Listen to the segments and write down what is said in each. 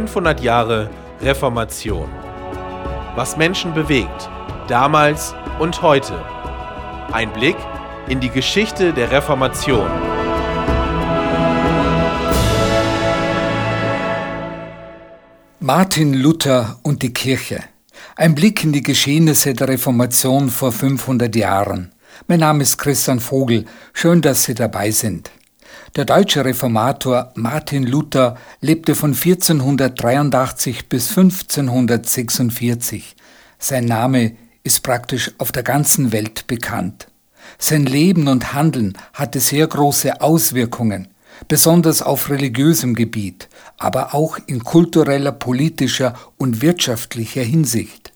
500 Jahre Reformation. Was Menschen bewegt, damals und heute. Ein Blick in die Geschichte der Reformation. Martin Luther und die Kirche. Ein Blick in die Geschehnisse der Reformation vor 500 Jahren. Mein Name ist Christian Vogel. Schön, dass Sie dabei sind. Der deutsche Reformator Martin Luther lebte von 1483 bis 1546. Sein Name ist praktisch auf der ganzen Welt bekannt. Sein Leben und Handeln hatte sehr große Auswirkungen, besonders auf religiösem Gebiet, aber auch in kultureller, politischer und wirtschaftlicher Hinsicht.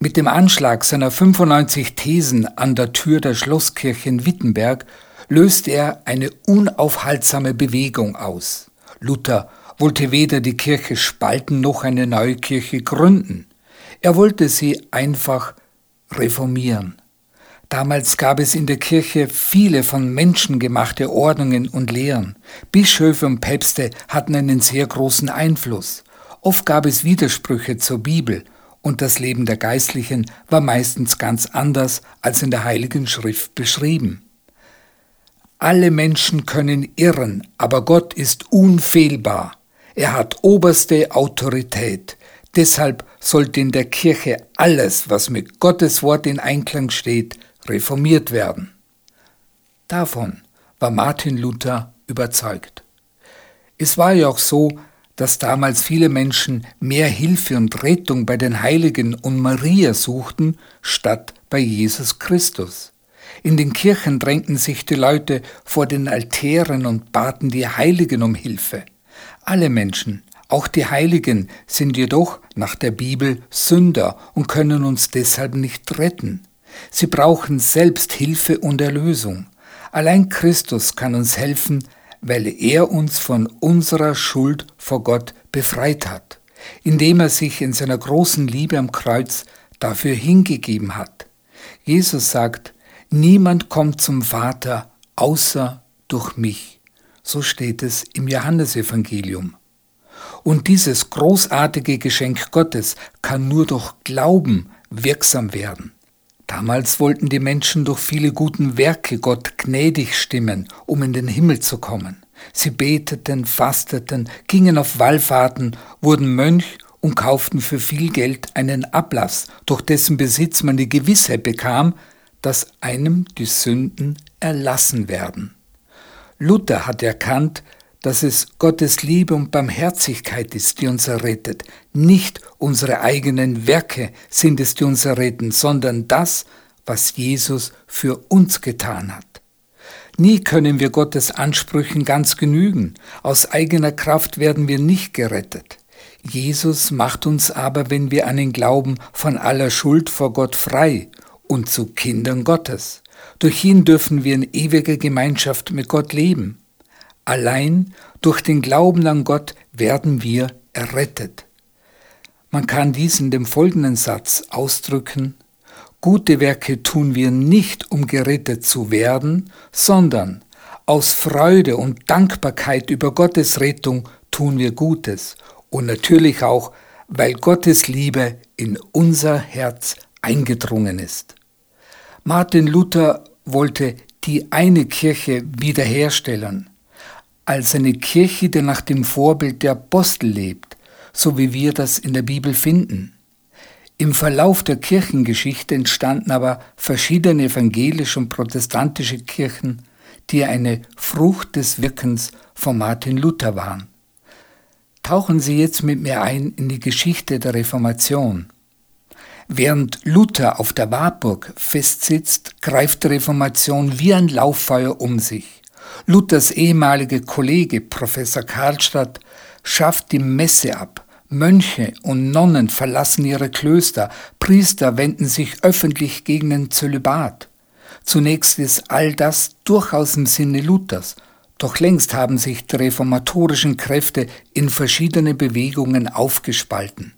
Mit dem Anschlag seiner 95 Thesen an der Tür der Schlosskirche in Wittenberg löst er eine unaufhaltsame Bewegung aus. Luther wollte weder die Kirche spalten noch eine neue Kirche gründen. Er wollte sie einfach reformieren. Damals gab es in der Kirche viele von Menschen gemachte Ordnungen und Lehren. Bischöfe und Päpste hatten einen sehr großen Einfluss. Oft gab es Widersprüche zur Bibel und das Leben der Geistlichen war meistens ganz anders als in der Heiligen Schrift beschrieben. Alle Menschen können irren, aber Gott ist unfehlbar. Er hat oberste Autorität. Deshalb sollte in der Kirche alles, was mit Gottes Wort in Einklang steht, reformiert werden. Davon war Martin Luther überzeugt. Es war ja auch so, dass damals viele Menschen mehr Hilfe und Rettung bei den Heiligen und Maria suchten, statt bei Jesus Christus. In den Kirchen drängten sich die Leute vor den Altären und baten die Heiligen um Hilfe. Alle Menschen, auch die Heiligen, sind jedoch nach der Bibel Sünder und können uns deshalb nicht retten. Sie brauchen selbst Hilfe und Erlösung. Allein Christus kann uns helfen, weil er uns von unserer Schuld vor Gott befreit hat, indem er sich in seiner großen Liebe am Kreuz dafür hingegeben hat. Jesus sagt, Niemand kommt zum Vater außer durch mich. So steht es im Johannesevangelium. Und dieses großartige Geschenk Gottes kann nur durch Glauben wirksam werden. Damals wollten die Menschen durch viele guten Werke Gott gnädig stimmen, um in den Himmel zu kommen. Sie beteten, fasteten, gingen auf Wallfahrten, wurden Mönch und kauften für viel Geld einen Ablass, durch dessen Besitz man die Gewissheit bekam, dass einem die Sünden erlassen werden. Luther hat erkannt, dass es Gottes Liebe und Barmherzigkeit ist, die uns errettet. Nicht unsere eigenen Werke sind es, die uns erretten, sondern das, was Jesus für uns getan hat. Nie können wir Gottes Ansprüchen ganz genügen. Aus eigener Kraft werden wir nicht gerettet. Jesus macht uns aber, wenn wir an ihn glauben, von aller Schuld vor Gott frei und zu Kindern Gottes. Durch ihn dürfen wir in ewiger Gemeinschaft mit Gott leben. Allein durch den Glauben an Gott werden wir errettet. Man kann dies in dem folgenden Satz ausdrücken. Gute Werke tun wir nicht, um gerettet zu werden, sondern aus Freude und Dankbarkeit über Gottes Rettung tun wir Gutes und natürlich auch, weil Gottes Liebe in unser Herz eingedrungen ist. Martin Luther wollte die eine Kirche wiederherstellen, als eine Kirche, die nach dem Vorbild der Apostel lebt, so wie wir das in der Bibel finden. Im Verlauf der Kirchengeschichte entstanden aber verschiedene evangelische und protestantische Kirchen, die eine Frucht des Wirkens von Martin Luther waren. Tauchen Sie jetzt mit mir ein in die Geschichte der Reformation. Während Luther auf der Warburg festsitzt, greift die Reformation wie ein Lauffeuer um sich. Luthers ehemaliger Kollege Professor Karlstadt schafft die Messe ab. Mönche und Nonnen verlassen ihre Klöster, Priester wenden sich öffentlich gegen den Zölibat. Zunächst ist all das durchaus im Sinne Luthers, doch längst haben sich die reformatorischen Kräfte in verschiedene Bewegungen aufgespalten.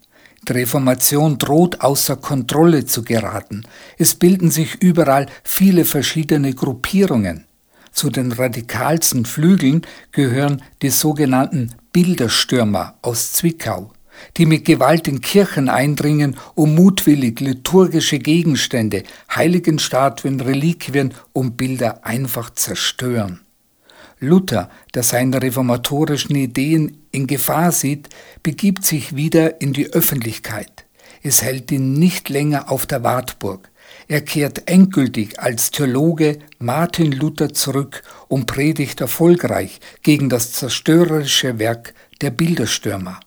Die Reformation droht außer Kontrolle zu geraten. Es bilden sich überall viele verschiedene Gruppierungen. Zu den radikalsten Flügeln gehören die sogenannten Bilderstürmer aus Zwickau, die mit Gewalt in Kirchen eindringen, um mutwillig liturgische Gegenstände, Heiligenstatuen, Reliquien und Bilder einfach zerstören. Luther, der seine reformatorischen Ideen in Gefahr sieht, begibt sich wieder in die Öffentlichkeit. Es hält ihn nicht länger auf der Wartburg. Er kehrt endgültig als Theologe Martin Luther zurück und predigt erfolgreich gegen das zerstörerische Werk der Bilderstürmer.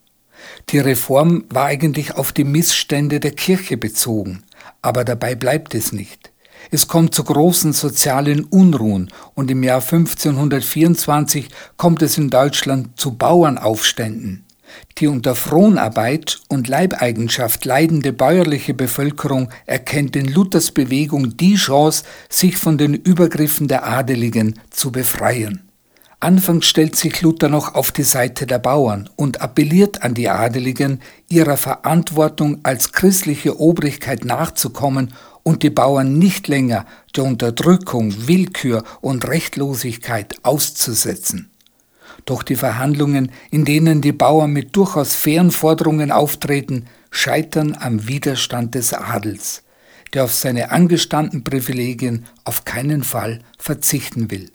Die Reform war eigentlich auf die Missstände der Kirche bezogen, aber dabei bleibt es nicht. Es kommt zu großen sozialen Unruhen und im Jahr 1524 kommt es in Deutschland zu Bauernaufständen. Die unter Fronarbeit und Leibeigenschaft leidende bäuerliche Bevölkerung erkennt in Luthers Bewegung die Chance, sich von den Übergriffen der Adeligen zu befreien. Anfangs stellt sich Luther noch auf die Seite der Bauern und appelliert an die Adeligen, ihrer Verantwortung als christliche Obrigkeit nachzukommen und die Bauern nicht länger der Unterdrückung, Willkür und Rechtlosigkeit auszusetzen. Doch die Verhandlungen, in denen die Bauern mit durchaus fairen Forderungen auftreten, scheitern am Widerstand des Adels, der auf seine angestammten Privilegien auf keinen Fall verzichten will.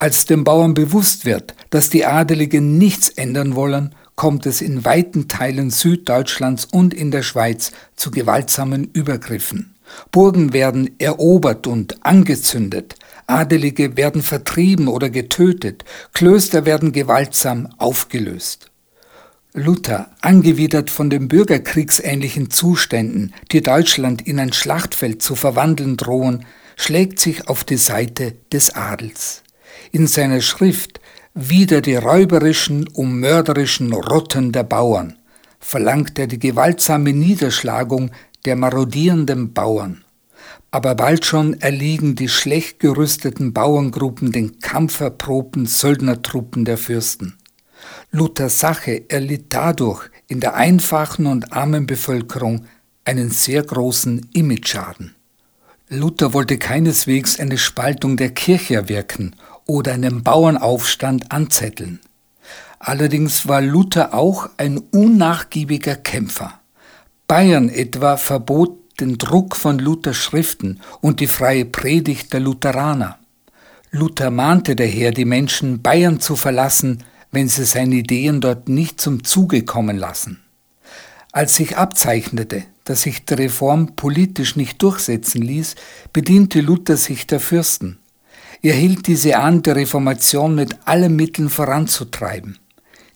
Als den Bauern bewusst wird, dass die Adeligen nichts ändern wollen, kommt es in weiten Teilen Süddeutschlands und in der Schweiz zu gewaltsamen Übergriffen. Burgen werden erobert und angezündet, Adelige werden vertrieben oder getötet, Klöster werden gewaltsam aufgelöst. Luther, angewidert von den bürgerkriegsähnlichen Zuständen, die Deutschland in ein Schlachtfeld zu verwandeln drohen, schlägt sich auf die Seite des Adels. In seiner Schrift Wider die räuberischen und mörderischen Rotten der Bauern verlangt er die gewaltsame Niederschlagung der marodierenden Bauern. Aber bald schon erliegen die schlecht gerüsteten Bauerngruppen den kampferprobten Söldnertruppen der Fürsten. Luthers Sache erlitt dadurch in der einfachen und armen Bevölkerung einen sehr großen Imageschaden. Luther wollte keineswegs eine Spaltung der Kirche erwirken oder einen Bauernaufstand anzetteln. Allerdings war Luther auch ein unnachgiebiger Kämpfer. Bayern etwa verbot den Druck von Luthers Schriften und die freie Predigt der Lutheraner. Luther mahnte daher die Menschen, Bayern zu verlassen, wenn sie seine Ideen dort nicht zum Zuge kommen lassen. Als sich abzeichnete, dass sich die Reform politisch nicht durchsetzen ließ, bediente Luther sich der Fürsten. Er hielt diese an, die Reformation mit allen Mitteln voranzutreiben.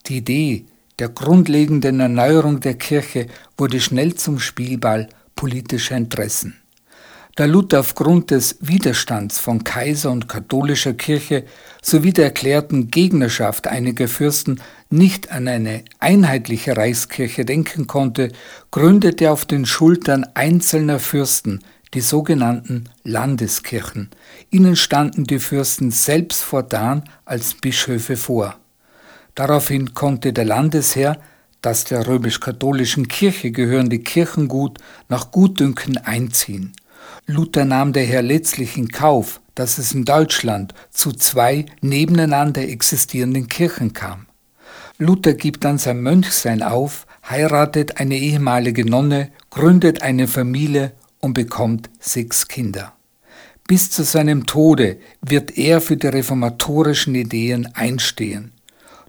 Die Idee, der grundlegenden Erneuerung der Kirche wurde schnell zum Spielball politischer Interessen. Da Luther aufgrund des Widerstands von Kaiser und katholischer Kirche sowie der erklärten Gegnerschaft einiger Fürsten nicht an eine einheitliche Reichskirche denken konnte, gründete er auf den Schultern einzelner Fürsten die sogenannten Landeskirchen. Ihnen standen die Fürsten selbst fortan als Bischöfe vor. Daraufhin konnte der Landesherr das der römisch-katholischen Kirche gehörende Kirchengut nach Gutdünken einziehen. Luther nahm daher letztlich in Kauf, dass es in Deutschland zu zwei nebeneinander existierenden Kirchen kam. Luther gibt dann sein Mönchsein auf, heiratet eine ehemalige Nonne, gründet eine Familie und bekommt sechs Kinder. Bis zu seinem Tode wird er für die reformatorischen Ideen einstehen.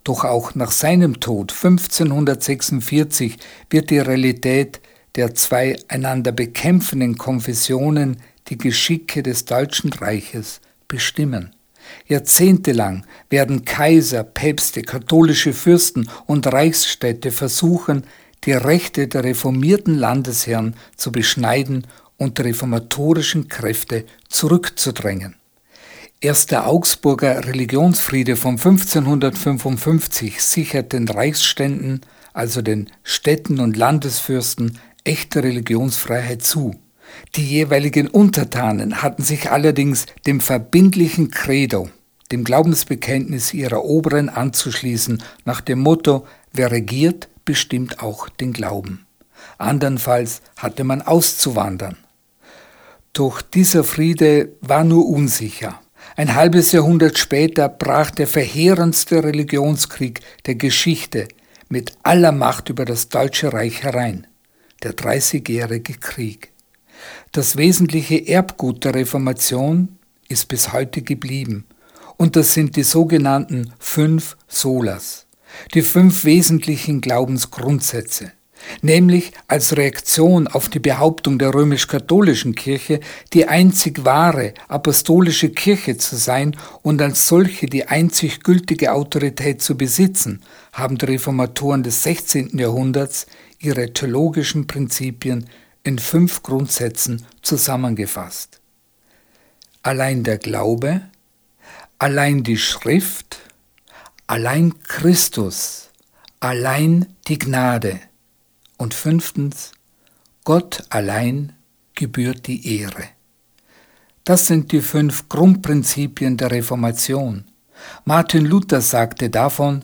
Doch auch nach seinem Tod 1546 wird die Realität der zwei einander bekämpfenden Konfessionen die Geschicke des Deutschen Reiches bestimmen. Jahrzehntelang werden Kaiser, Päpste, katholische Fürsten und Reichsstädte versuchen, die Rechte der reformierten Landesherren zu beschneiden und reformatorischen Kräfte zurückzudrängen. Erst der Augsburger Religionsfriede von 1555 sichert den Reichsständen, also den Städten und Landesfürsten, echte Religionsfreiheit zu. Die jeweiligen Untertanen hatten sich allerdings dem verbindlichen Credo, dem Glaubensbekenntnis ihrer Oberen anzuschließen, nach dem Motto, wer regiert, bestimmt auch den Glauben. Andernfalls hatte man auszuwandern. Doch dieser Friede war nur unsicher. Ein halbes Jahrhundert später brach der verheerendste Religionskrieg der Geschichte mit aller Macht über das Deutsche Reich herein, der Dreißigjährige Krieg. Das wesentliche Erbgut der Reformation ist bis heute geblieben, und das sind die sogenannten fünf Solas, die fünf wesentlichen Glaubensgrundsätze nämlich als Reaktion auf die Behauptung der römisch-katholischen Kirche, die einzig wahre apostolische Kirche zu sein und als solche die einzig gültige Autorität zu besitzen, haben die Reformatoren des 16. Jahrhunderts ihre theologischen Prinzipien in fünf Grundsätzen zusammengefasst. Allein der Glaube, allein die Schrift, allein Christus, allein die Gnade – und fünftens, Gott allein gebührt die Ehre. Das sind die fünf Grundprinzipien der Reformation. Martin Luther sagte davon,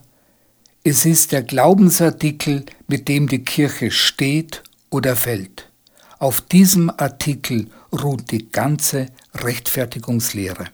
es ist der Glaubensartikel, mit dem die Kirche steht oder fällt. Auf diesem Artikel ruht die ganze Rechtfertigungslehre.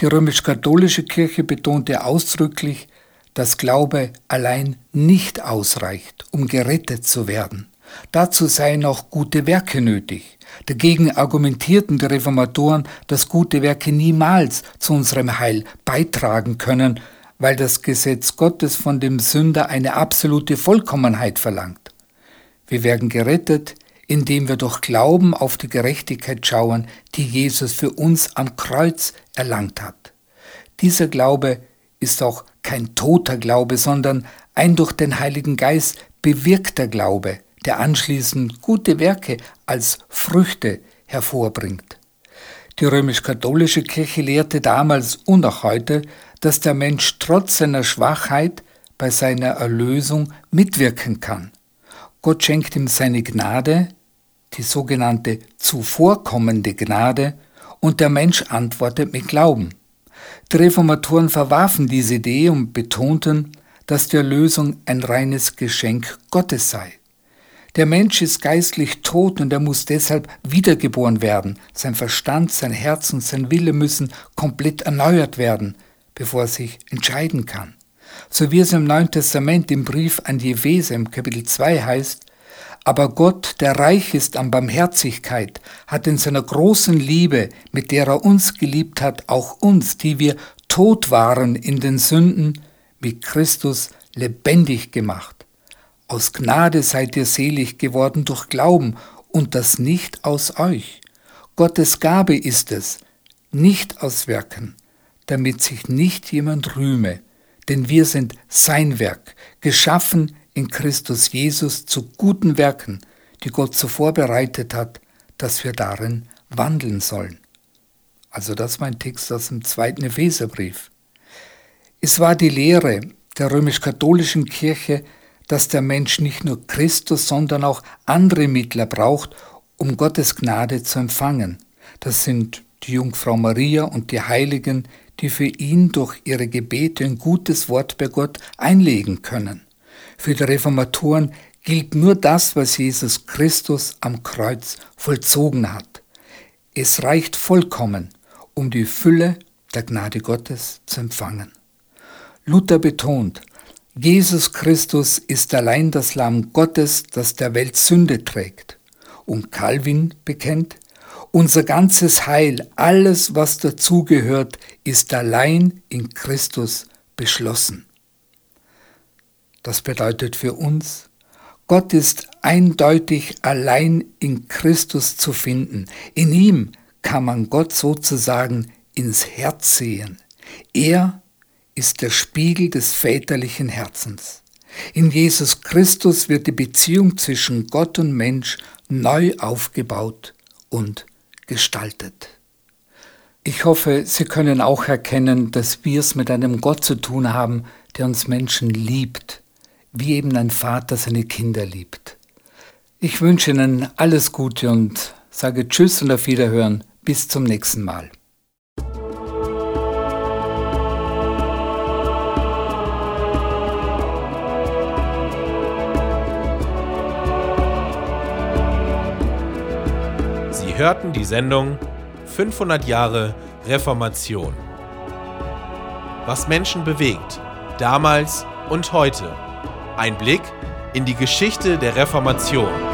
Die römisch-katholische Kirche betonte ausdrücklich, dass Glaube allein nicht ausreicht, um gerettet zu werden. Dazu seien auch gute Werke nötig. Dagegen argumentierten die Reformatoren, dass gute Werke niemals zu unserem Heil beitragen können, weil das Gesetz Gottes von dem Sünder eine absolute Vollkommenheit verlangt. Wir werden gerettet, indem wir durch Glauben auf die Gerechtigkeit schauen, die Jesus für uns am Kreuz erlangt hat. Dieser Glaube ist auch kein toter Glaube, sondern ein durch den Heiligen Geist bewirkter Glaube, der anschließend gute Werke als Früchte hervorbringt. Die römisch-katholische Kirche lehrte damals und auch heute, dass der Mensch trotz seiner Schwachheit bei seiner Erlösung mitwirken kann. Gott schenkt ihm seine Gnade, die sogenannte zuvorkommende Gnade, und der Mensch antwortet mit Glauben. Die Reformatoren verwarfen diese Idee und betonten, dass die Erlösung ein reines Geschenk Gottes sei. Der Mensch ist geistlich tot und er muss deshalb wiedergeboren werden. Sein Verstand, sein Herz und sein Wille müssen komplett erneuert werden, bevor er sich entscheiden kann. So wie es im Neuen Testament im Brief an die Epheser im Kapitel 2 heißt, aber Gott, der reich ist an Barmherzigkeit, hat in seiner großen Liebe, mit der er uns geliebt hat, auch uns, die wir tot waren in den Sünden, mit Christus lebendig gemacht. Aus Gnade seid ihr selig geworden durch Glauben und das nicht aus euch. Gottes Gabe ist es, nicht aus Werken, damit sich nicht jemand rühme, denn wir sind sein Werk, geschaffen in Christus Jesus zu guten Werken, die Gott zuvor bereitet hat, dass wir darin wandeln sollen. Also das ist mein Text aus dem zweiten Epheserbrief. Es war die Lehre der römisch-katholischen Kirche, dass der Mensch nicht nur Christus, sondern auch andere Mittler braucht, um Gottes Gnade zu empfangen. Das sind die Jungfrau Maria und die Heiligen, die für ihn durch ihre Gebete ein gutes Wort bei Gott einlegen können. Für die Reformatoren gilt nur das, was Jesus Christus am Kreuz vollzogen hat. Es reicht vollkommen, um die Fülle der Gnade Gottes zu empfangen. Luther betont, Jesus Christus ist allein das Lamm Gottes, das der Welt Sünde trägt. Und Calvin bekennt, unser ganzes Heil, alles, was dazugehört, ist allein in Christus beschlossen. Das bedeutet für uns, Gott ist eindeutig allein in Christus zu finden. In ihm kann man Gott sozusagen ins Herz sehen. Er ist der Spiegel des väterlichen Herzens. In Jesus Christus wird die Beziehung zwischen Gott und Mensch neu aufgebaut und gestaltet. Ich hoffe, Sie können auch erkennen, dass wir es mit einem Gott zu tun haben, der uns Menschen liebt wie eben ein Vater seine Kinder liebt. Ich wünsche Ihnen alles Gute und sage Tschüss und auf Wiederhören. Bis zum nächsten Mal. Sie hörten die Sendung 500 Jahre Reformation. Was Menschen bewegt, damals und heute. Ein Blick in die Geschichte der Reformation.